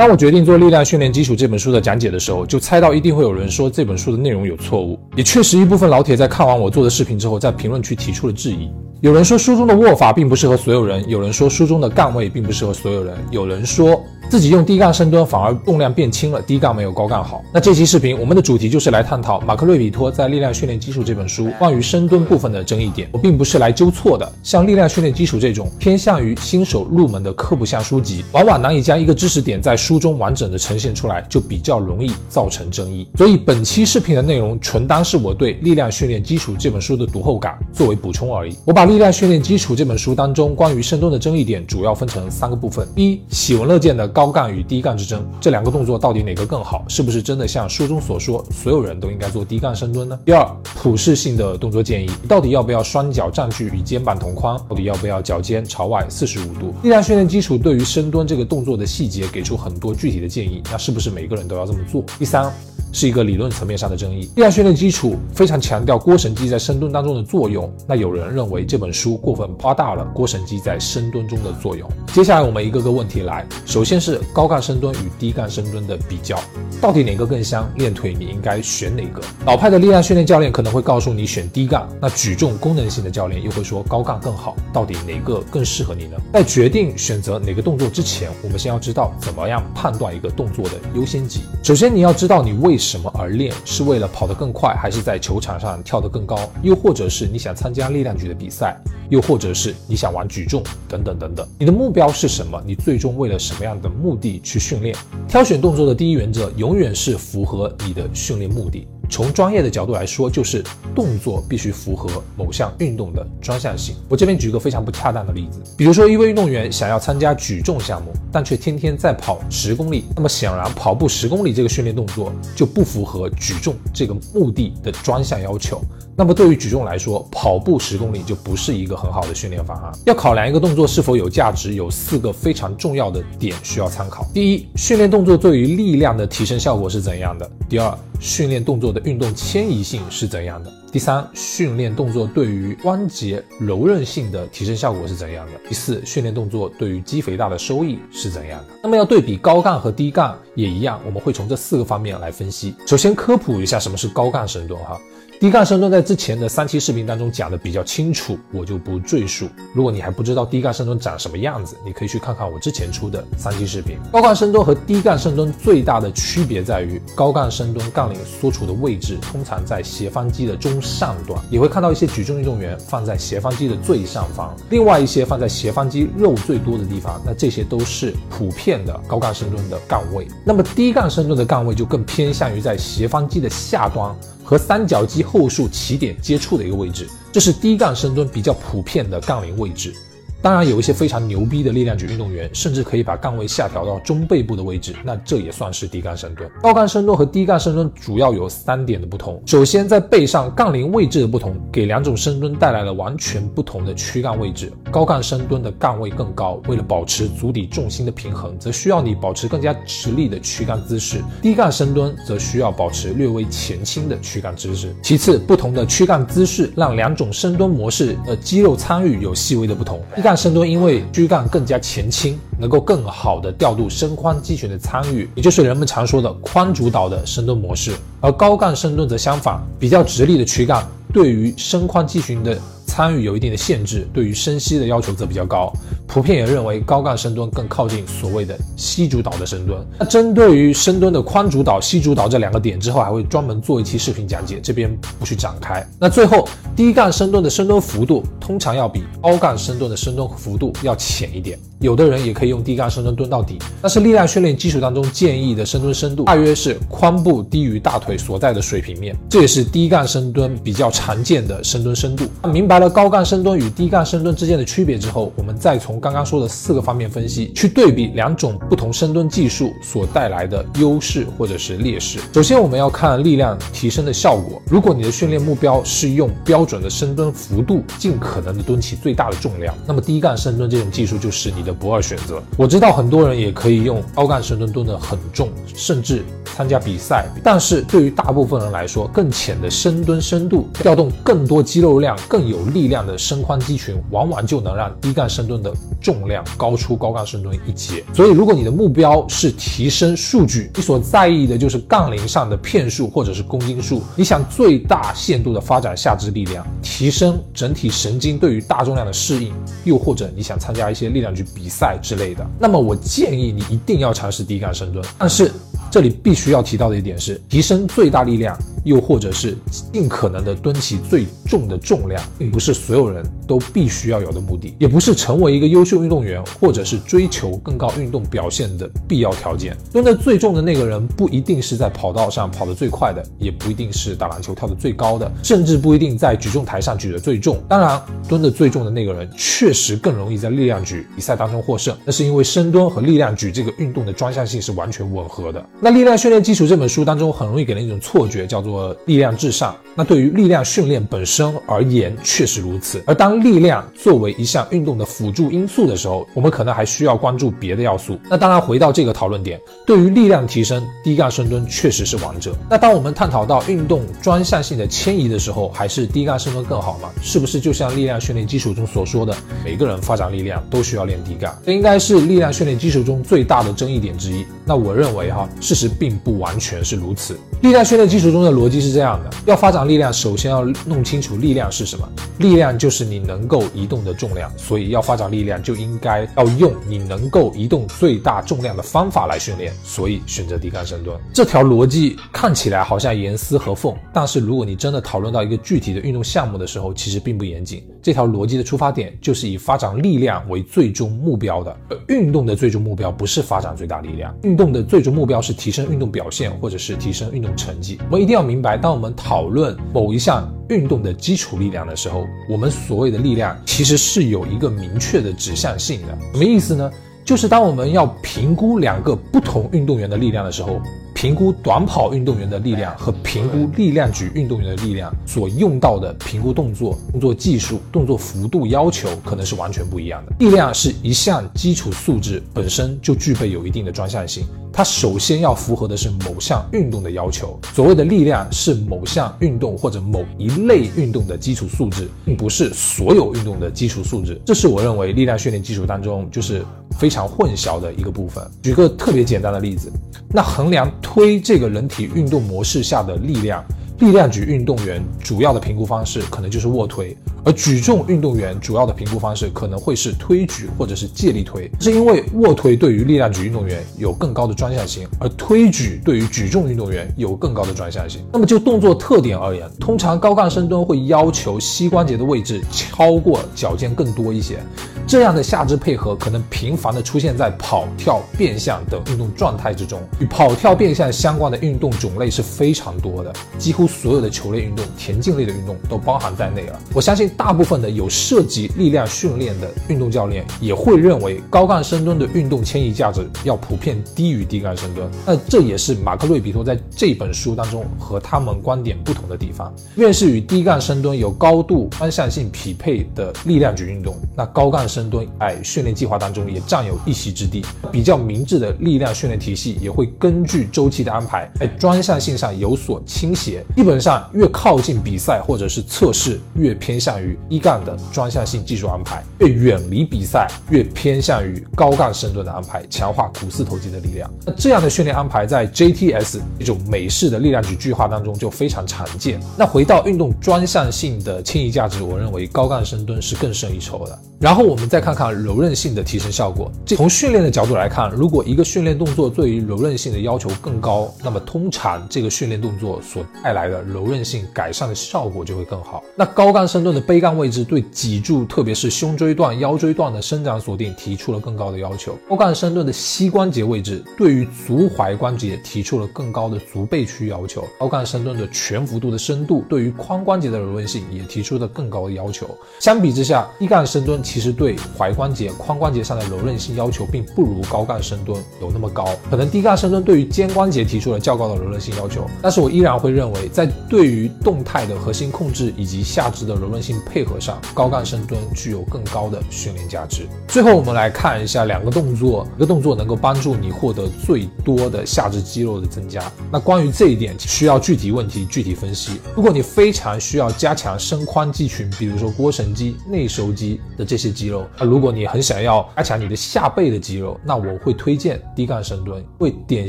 当我决定做《力量训练基础》这本书的讲解的时候，就猜到一定会有人说这本书的内容有错误。也确实，一部分老铁在看完我做的视频之后，在评论区提出了质疑。有人说书中的握法并不适合所有人，有人说书中的杠位并不适合所有人，有人说。自己用低杠深蹲反而重量变轻了，低杠没有高杠好。那这期视频我们的主题就是来探讨马克瑞比托在《力量训练基础》这本书关于深蹲部分的争议点。我并不是来纠错的，像《力量训练基础》这种偏向于新手入门的课部向书籍，往往难以将一个知识点在书中完整的呈现出来，就比较容易造成争议。所以本期视频的内容纯当是我对《力量训练基础》这本书的读后感作为补充而已。我把《力量训练基础》这本书当中关于深蹲的争议点主要分成三个部分：一、喜闻乐见的。高高杠与低杠之争，这两个动作到底哪个更好？是不是真的像书中所说，所有人都应该做低杠深蹲呢？第二，普适性的动作建议，到底要不要双脚占据与肩膀同宽？到底要不要脚尖朝外四十五度？力量训练基础对于深蹲这个动作的细节给出很多具体的建议，那是不是每个人都要这么做？第三。是一个理论层面上的争议。力量训练基础非常强调腘绳肌在深蹲当中的作用，那有人认为这本书过分夸大了腘绳肌在深蹲中的作用。接下来我们一个个问题来，首先是是高杠深蹲与低杠深蹲的比较，到底哪个更香？练腿你应该选哪个？老派的力量训练教练可能会告诉你选低杠，那举重功能性的教练又会说高杠更好。到底哪个更适合你呢？在决定选择哪个动作之前，我们先要知道怎么样判断一个动作的优先级。首先你要知道你为什么而练？是为了跑得更快，还是在球场上跳得更高？又或者是你想参加力量举的比赛？又或者是你想玩举重？等等等等。你的目标是什么？你最终为了什么样的目的去训练？挑选动作的第一原则永远是符合你的训练目的。从专业的角度来说，就是动作必须符合某项运动的专项性。我这边举个非常不恰当的例子，比如说一位运动员想要参加举重项目，但却天天在跑十公里，那么显然跑步十公里这个训练动作就不符合举重这个目的的专项要求。那么对于举重来说，跑步十公里就不是一个很好的训练方案。要考量一个动作是否有价值，有四个非常重要的点需要参考。第一，训练动作对于力量的提升效果是怎样的？第二，训练动作的运动迁移性是怎样的？第三，训练动作对于关节柔韧性的提升效果是怎样的？第四，训练动作对于肌肥大的收益是怎样的？那么要对比高杠和低杠也一样，我们会从这四个方面来分析。首先科普一下什么是高杠深蹲哈。低杠深蹲在之前的三期视频当中讲的比较清楚，我就不赘述。如果你还不知道低杠深蹲长什么样子，你可以去看看我之前出的三期视频。高杠深蹲和低杠深蹲最大的区别在于，高杠深蹲杠铃所处的位置通常在斜方肌的中上段，你会看到一些举重运动员放在斜方肌的最上方，另外一些放在斜方肌肉最多的地方。那这些都是普遍的高杠深蹲的杠位。那么低杠深蹲的杠位就更偏向于在斜方肌的下端。和三角肌后束起点接触的一个位置，这是低杠深蹲比较普遍的杠铃位置。当然，有一些非常牛逼的力量举运动员，甚至可以把杠位下调到中背部的位置，那这也算是低杠深蹲。高杠深蹲和低杠深蹲主要有三点的不同。首先，在背上杠铃位置的不同，给两种深蹲带来了完全不同的躯干位置。高杠深蹲的杠位更高，为了保持足底重心的平衡，则需要你保持更加直立的躯干姿势；低杠深蹲则需要保持略微前倾的躯干姿势。其次，不同的躯干姿势让两种深蹲模式的肌肉参与有细微的不同。深蹲因为躯干更加前倾，能够更好的调度深髋肌群的参与，也就是人们常说的髋主导的深蹲模式。而高杠深蹲则相反，比较直立的躯干对于深髋肌群的参与有一定的限制，对于深吸的要求则比较高。普遍也认为高杠深蹲更靠近所谓的膝主导的深蹲。那针对于深蹲的宽主导、膝主导这两个点，之后还会专门做一期视频讲解，这边不去展开。那最后，低杠深蹲的深蹲幅度通常要比高杠深蹲的深蹲幅度要浅一点。有的人也可以用低杠深蹲蹲到底，但是力量训练基础当中建议的深蹲深度大约是髋部低于大腿所在的水平面，这也是低杠深蹲比较常见的深蹲深度。那明白了高杠深蹲与低杠深蹲之间的区别之后，我们再从刚刚说的四个方面分析，去对比两种不同深蹲技术所带来的优势或者是劣势。首先，我们要看力量提升的效果。如果你的训练目标是用标准的深蹲幅度，尽可能的蹲起最大的重量，那么低杠深蹲这种技术就是你的。不二选择。我知道很多人也可以用高杠深蹲蹲得很重，甚至参加比赛。但是对于大部分人来说，更浅的深蹲深度，调动更多肌肉量更有力量的伸髋肌群，往往就能让低杠深蹲的重量高出高杠深蹲一截。所以，如果你的目标是提升数据，你所在意的就是杠铃上的片数或者是公斤数，你想最大限度的发展下肢力量，提升整体神经对于大重量的适应，又或者你想参加一些力量举比赛之类的，那么我建议你一定要尝试低杠深蹲。但是，这里必须要提到的一点是，提升最大力量，又或者是尽可能的蹲起最重的重量，并不是所有人都必须要有的目的，也不是成为一个优秀运动员，或者是追求更高运动表现的必要条件。蹲得最重的那个人，不一定是在跑道上跑得最快的，也不一定是打篮球跳得最高的，甚至不一定在举重台上举得最重。当然，蹲得最重的那个人，确实更容易在力量举比赛当中获胜，那是因为深蹲和力量举这个运动的专项性是完全吻合的。那力量训练基础这本书当中很容易给人一种错觉，叫做做力量至上。那对于力量训练本身而言，确实如此。而当力量作为一项运动的辅助因素的时候，我们可能还需要关注别的要素。那当然，回到这个讨论点，对于力量提升，低杠深蹲确实是王者。那当我们探讨到运动专项性的迁移的时候，还是低杠深蹲更好吗？是不是就像力量训练基础中所说的，每个人发展力量都需要练低杠？这应该是力量训练基础中最大的争议点之一。那我认为哈，事实并不完全是如此。力量训练基础中的逻辑是这样的：要发展力量，首先要弄清楚力量是什么。力量就是你能够移动的重量，所以要发展力量，就应该要用你能够移动最大重量的方法来训练。所以选择低杠深蹲，这条逻辑看起来好像严丝合缝，但是如果你真的讨论到一个具体的运动项目的时候，其实并不严谨。这条逻辑的出发点就是以发展力量为最终目标的，而运动的最终目标不是发展最大力量，运动的最终目标是提升运动表现或者是提升运动成绩。我们一定要明白，当我们讨论某一项运动的基础力量的时候，我们所谓的力量其实是有一个明确的指向性的。什么意思呢？就是当我们要评估两个不同运动员的力量的时候。评估短跑运动员的力量和评估力量举运动员的力量所用到的评估动作、动作技术、动作幅度要求可能是完全不一样的。力量是一项基础素质，本身就具备有一定的专项性。它首先要符合的是某项运动的要求。所谓的力量是某项运动或者某一类运动的基础素质，并不是所有运动的基础素质。这是我认为力量训练基础当中就是非常混淆的一个部分。举个特别简单的例子，那衡量。推这个人体运动模式下的力量，力量举运动员主要的评估方式可能就是卧推，而举重运动员主要的评估方式可能会是推举或者是借力推，是因为卧推对于力量举运动员有更高的专项性，而推举对于举重运动员有更高的专项性。那么就动作特点而言，通常高杠深蹲会要求膝关节的位置超过脚尖更多一些。这样的下肢配合可能频繁地出现在跑跳、变向等运动状态之中。与跑跳、变向相关的运动种类是非常多的，几乎所有的球类运动、田径类的运动都包含在内了。我相信大部分的有涉及力量训练的运动教练也会认为高杠深蹲的运动迁移价值要普遍低于低杠深蹲。那这也是马克·瑞比托在这本书当中和他们观点不同的地方。越是与低杠深蹲有高度专项性匹配的力量举运动，那高杠深蹲哎，训练计划当中也占有一席之地。比较明智的力量训练体系也会根据周期的安排，在专项性上有所倾斜。基本上越靠近比赛或者是测试，越偏向于一杠的专项性技术安排；越远离比赛，越偏向于高杠深蹲的安排，强化股四头肌的力量。那这样的训练安排在 JTS 这种美式的力量举计划当中就非常常见。那回到运动专项性的迁移价值，我认为高杠深蹲是更胜一筹的。然后我们再看看柔韧性的提升效果。这从训练的角度来看，如果一个训练动作对于柔韧性的要求更高，那么通常这个训练动作所带来的柔韧性改善的效果就会更好。那高杠深蹲的背杠位置对脊柱，特别是胸椎段、腰椎段的伸展锁定提出了更高的要求。高杠深蹲的膝关节位置对于足踝关节提出了更高的足背屈要求。高杠深蹲的全幅度的深度对于髋关节的柔韧性也提出了更高的要求。相比之下，低杠深蹲。其实对踝关节、髋关节上的柔韧性要求并不如高杠深蹲有那么高，可能低杠深蹲对于肩关节提出了较高的柔韧性要求，但是我依然会认为，在对于动态的核心控制以及下肢的柔韧性配合上，高杠深蹲具有更高的训练价值。最后，我们来看一下两个动作，一个动作能够帮助你获得最多的下肢肌肉的增加。那关于这一点，需要具体问题具体分析。如果你非常需要加强身髋肌群，比如说腘绳肌、内收肌的这些肌肉，那如果你很想要加强你的下背的肌肉，那我会推荐低杠深蹲。会典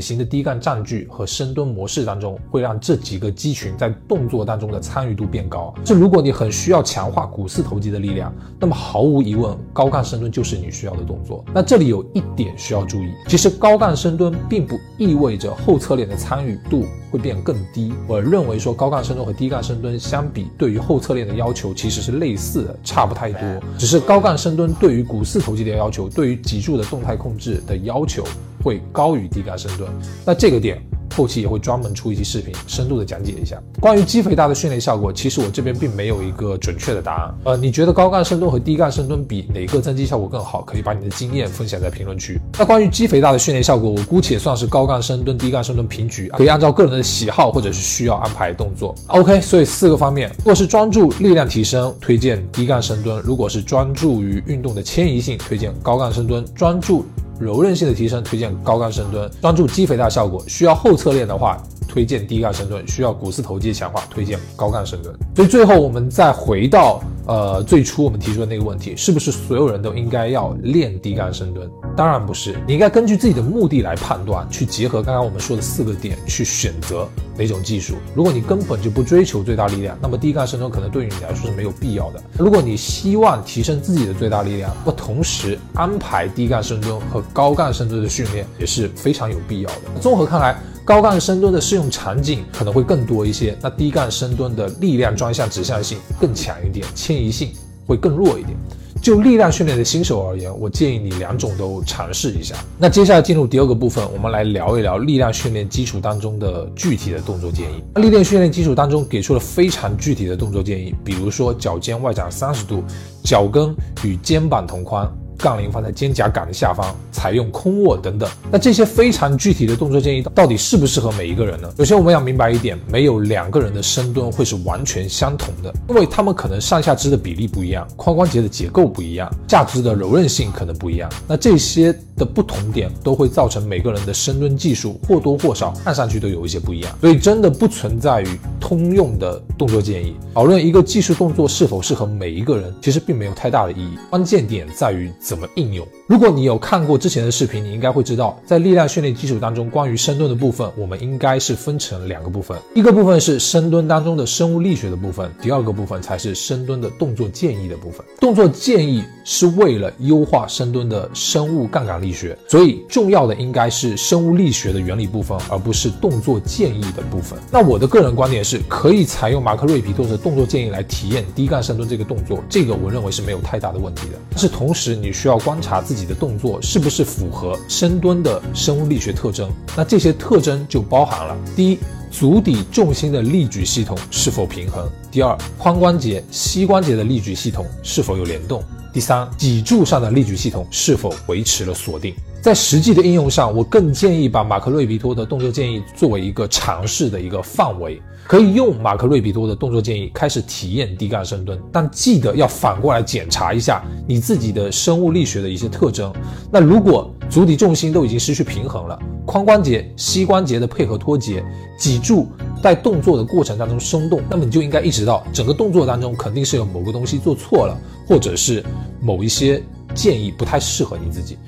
型的低杠站距和深蹲模式当中，会让这几个肌群在动作当中的参与度变高。这如果你很需要强强化股四头肌的力量，那么毫无疑问，高杠深蹲就是你需要的动作。那这里有一点需要注意，其实高杠深蹲并不意味着后侧链的参与度会变更低。我认为说高杠深蹲和低杠深蹲相比，对于后侧链的要求其实是类似的，差不太多。只是高杠深蹲对于股四头肌的要求，对于脊柱的动态控制的要求会高于低杠深蹲。那这个点。后期也会专门出一期视频，深度的讲解一下关于肌肥大的训练效果。其实我这边并没有一个准确的答案。呃，你觉得高杠深蹲和低杠深蹲比哪个增肌效果更好？可以把你的经验分享在评论区。那关于肌肥大的训练效果，我姑且算是高杠深蹲、低杠深蹲平局，可以按照个人的喜好或者是需要安排动作。OK，所以四个方面，如果是专注力量提升，推荐低杠深蹲；如果是专注于运动的迁移性，推荐高杠深蹲；专注柔韧性的提升，推荐高杠深蹲；专注肌肥大效果，需要后侧链的话，推荐低杠深蹲；需要股四头肌强化，推荐高杠深蹲。所以最后我们再回到呃最初我们提出的那个问题，是不是所有人都应该要练低杠深蹲？当然不是，你应该根据自己的目的来判断，去结合刚刚我们说的四个点去选择哪种技术。如果你根本就不追求最大力量，那么低杠深蹲可能对于你来说是没有必要的。如果你希望提升自己的最大力量，那同时安排低杠深蹲和高杠深蹲的训练也是非常有必要的。综合看来，高杠深蹲的适用场景可能会更多一些，那低杠深蹲的力量专项指向性更强一点，迁移性会更弱一点。就力量训练的新手而言，我建议你两种都尝试一下。那接下来进入第二个部分，我们来聊一聊力量训练基础当中的具体的动作建议。力量训练基础当中给出了非常具体的动作建议，比如说脚尖外展三十度，脚跟与肩膀同宽。杠铃放在肩胛杆的下方，采用空握等等。那这些非常具体的动作建议，到底适不适合每一个人呢？首先我们要明白一点，没有两个人的深蹲会是完全相同的，因为他们可能上下肢的比例不一样，髋关节的结构不一样，下肢的柔韧性可能不一样。那这些的不同点都会造成每个人的深蹲技术或多或少看上去都有一些不一样。所以真的不存在于通用的动作建议。讨论一个技术动作是否适合每一个人，其实并没有太大的意义。关键点在于。怎么应用？如果你有看过之前的视频，你应该会知道，在力量训练基础当中，关于深蹲的部分，我们应该是分成两个部分，一个部分是深蹲当中的生物力学的部分，第二个部分才是深蹲的动作建议的部分。动作建议是为了优化深蹲的生物杠杆力学，所以重要的应该是生物力学的原理部分，而不是动作建议的部分。那我的个人观点是，可以采用马克瑞皮托的动作建议来体验低杠深蹲这个动作，这个我认为是没有太大的问题的。但是同时，你需要观察自己。的动作是不是符合深蹲的生物力学特征？那这些特征就包含了：第一，足底重心的力矩系统是否平衡；第二，髋关节、膝关节的力矩系统是否有联动；第三，脊柱上的力矩系统是否维持了锁定。在实际的应用上，我更建议把马克瑞比托的动作建议作为一个尝试的一个范围，可以用马克瑞比托的动作建议开始体验低杠深蹲，但记得要反过来检查一下你自己的生物力学的一些特征。那如果足底重心都已经失去平衡了，髋关节、膝关节的配合脱节，脊柱在动作的过程当中松动，那么你就应该意识到整个动作当中肯定是有某个东西做错了，或者是某一些建议不太适合你自己。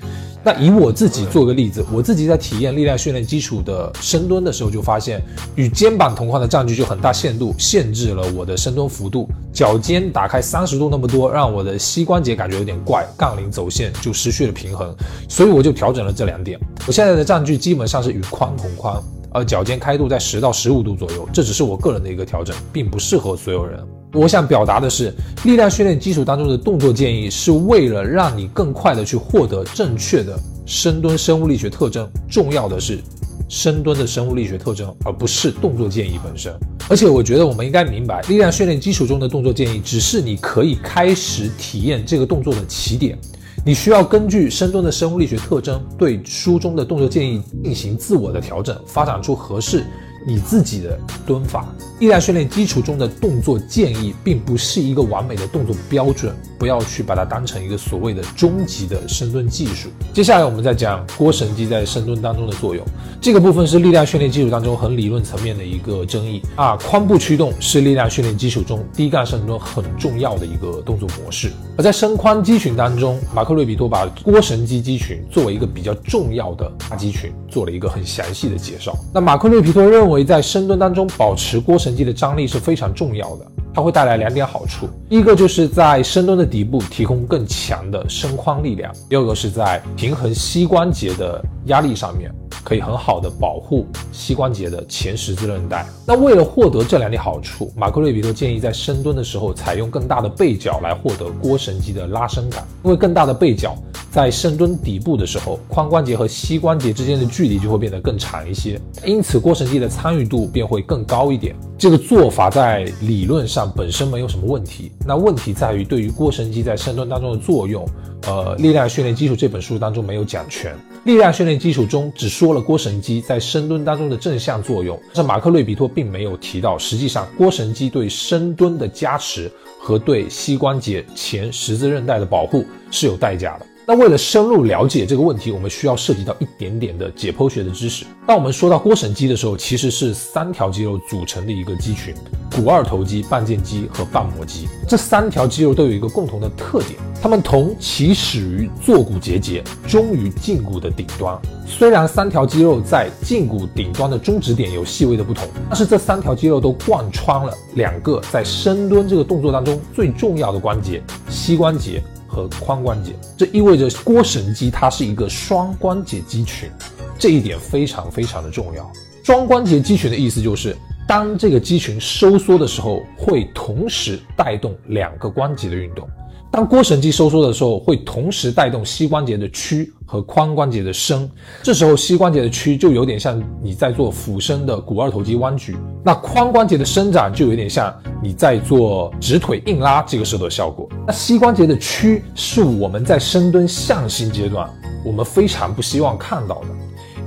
那以我自己做个例子，我自己在体验力量训练基础的深蹲的时候，就发现与肩膀同宽的站距就很大限度限制了我的深蹲幅度，脚尖打开三十度那么多，让我的膝关节感觉有点怪，杠铃走线就失去了平衡，所以我就调整了这两点。我现在的站距基本上是与髋同宽，而脚尖开度在十到十五度左右，这只是我个人的一个调整，并不适合所有人。我想表达的是，力量训练基础当中的动作建议是为了让你更快的去获得正确的深蹲生物力学特征。重要的是深蹲的生物力学特征，而不是动作建议本身。而且，我觉得我们应该明白，力量训练基础中的动作建议只是你可以开始体验这个动作的起点。你需要根据深蹲的生物力学特征，对书中的动作建议进行自我的调整，发展出合适。你自己的蹲法。力量训练基础中的动作建议，并不是一个完美的动作标准，不要去把它当成一个所谓的终极的深蹲技术。接下来我们再讲腘绳肌在深蹲当中的作用，这个部分是力量训练基础当中很理论层面的一个争议啊。髋部驱动是力量训练基础中低杠深蹲很重要的一个动作模式，而在深髋肌群当中，马克瑞比托把腘绳肌肌群作为一个比较重要的大肌群，做了一个很详细的介绍。那马克瑞皮托认为，为在深蹲当中保持腘绳肌的张力是非常重要的，它会带来两点好处：一个就是在深蹲的底部提供更强的伸髋力量；第二个是在平衡膝关节的压力上面，可以很好的保护膝关节的前十字韧带。那为了获得这两点好处，马克瑞比托建议在深蹲的时候采用更大的背角来获得腘绳肌的拉伸感，因为更大的背角。在深蹲底部的时候，髋关节和膝关节之间的距离就会变得更长一些，因此腘绳肌的参与度便会更高一点。这个做法在理论上本身没有什么问题，那问题在于对于腘绳肌在深蹲当中的作用，呃，力量训练基础这本书当中没有讲全。力量训练基础中只说了腘绳肌在深蹲当中的正向作用，但是马克瑞比托并没有提到，实际上腘绳肌对深蹲的加持和对膝关节前十字韧带的保护是有代价的。那为了深入了解这个问题，我们需要涉及到一点点的解剖学的知识。当我们说到腘绳肌的时候，其实是三条肌肉组成的一个肌群：股二头肌、半腱肌和半膜肌。这三条肌肉都有一个共同的特点，它们同起始于坐骨结节，终于胫骨的顶端。虽然三条肌肉在胫骨顶端的中止点有细微的不同，但是这三条肌肉都贯穿了两个在深蹲这个动作当中最重要的关节——膝关节。和髋关节，这意味着腘绳肌它是一个双关节肌群，这一点非常非常的重要。双关节肌群的意思就是，当这个肌群收缩的时候，会同时带动两个关节的运动。当腘绳肌收缩的时候，会同时带动膝关节的屈和髋关节的伸。这时候膝关节的屈就有点像你在做俯身的股二头肌弯举，那髋关节的伸展就有点像你在做直腿硬拉这个时候的效果。那膝关节的屈是我们在深蹲向心阶段我们非常不希望看到的，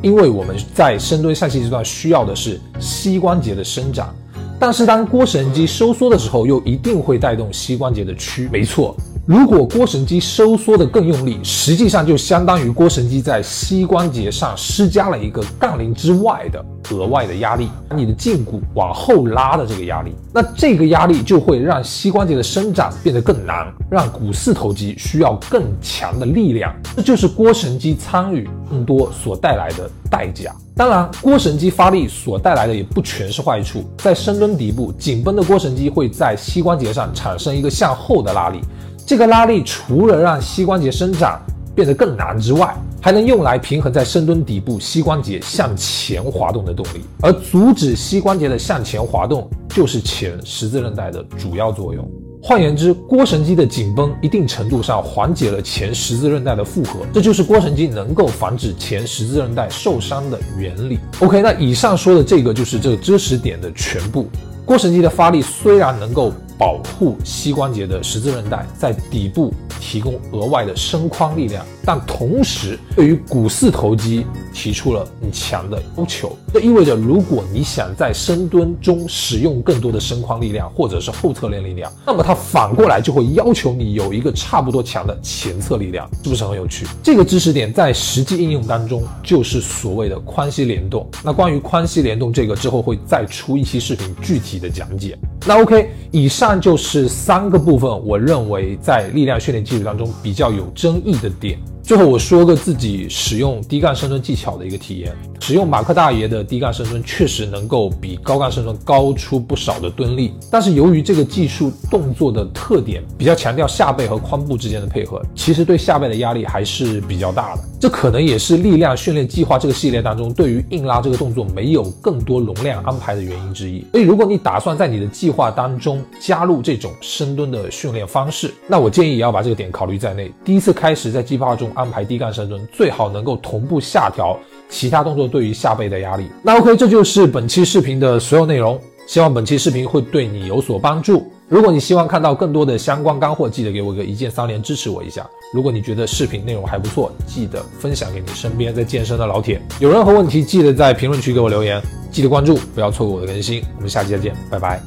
因为我们在深蹲向心阶段需要的是膝关节的伸展，但是当腘绳肌收缩的时候，又一定会带动膝关节的屈。没错。如果腘绳肌收缩的更用力，实际上就相当于腘绳肌在膝关节上施加了一个杠铃之外的额外的压力，你的胫骨往后拉的这个压力，那这个压力就会让膝关节的伸展变得更难，让股四头肌需要更强的力量，这就是腘绳肌参与更多所带来的代价。当然，腘绳肌发力所带来的也不全是坏处，在深蹲底部紧绷的腘绳肌会在膝关节上产生一个向后的拉力。这个拉力除了让膝关节伸展变得更难之外，还能用来平衡在深蹲底部膝关节向前滑动的动力，而阻止膝关节的向前滑动就是前十字韧带的主要作用。换言之，腘绳肌的紧绷一定程度上缓解了前十字韧带的负荷，这就是腘绳肌能够防止前十字韧带受伤的原理。OK，那以上说的这个就是这个知识点的全部。腘绳肌的发力虽然能够保护膝关节的十字韧带在底部提供额外的伸髋力量，但同时对于股四头肌提出了很强的要求。这意味着，如果你想在深蹲中使用更多的伸髋力量或者是后侧链力量，那么它反过来就会要求你有一个差不多强的前侧力量，是不是很有趣？这个知识点在实际应用当中就是所谓的髋膝联动。那关于髋膝联动这个之后会再出一期视频具体的讲解。那 OK，以上就是三个部分，我认为在力量训练技术当中比较有争议的点。最后我说个自己使用低杠深蹲技巧的一个体验。使用马克大爷的低杠深蹲确实能够比高杠深蹲高出不少的蹲力，但是由于这个技术动作的特点比较强调下背和髋部之间的配合，其实对下背的压力还是比较大的。这可能也是力量训练计划这个系列当中对于硬拉这个动作没有更多容量安排的原因之一。所以如果你打算在你的计划当中加入这种深蹲的训练方式，那我建议也要把这个点考虑在内。第一次开始在计划中。安排低杠深蹲，最好能够同步下调其他动作对于下背的压力。那 OK，这就是本期视频的所有内容。希望本期视频会对你有所帮助。如果你希望看到更多的相关干货，记得给我个一键三连支持我一下。如果你觉得视频内容还不错，记得分享给你身边在健身的老铁。有任何问题，记得在评论区给我留言。记得关注，不要错过我的更新。我们下期再见，拜拜。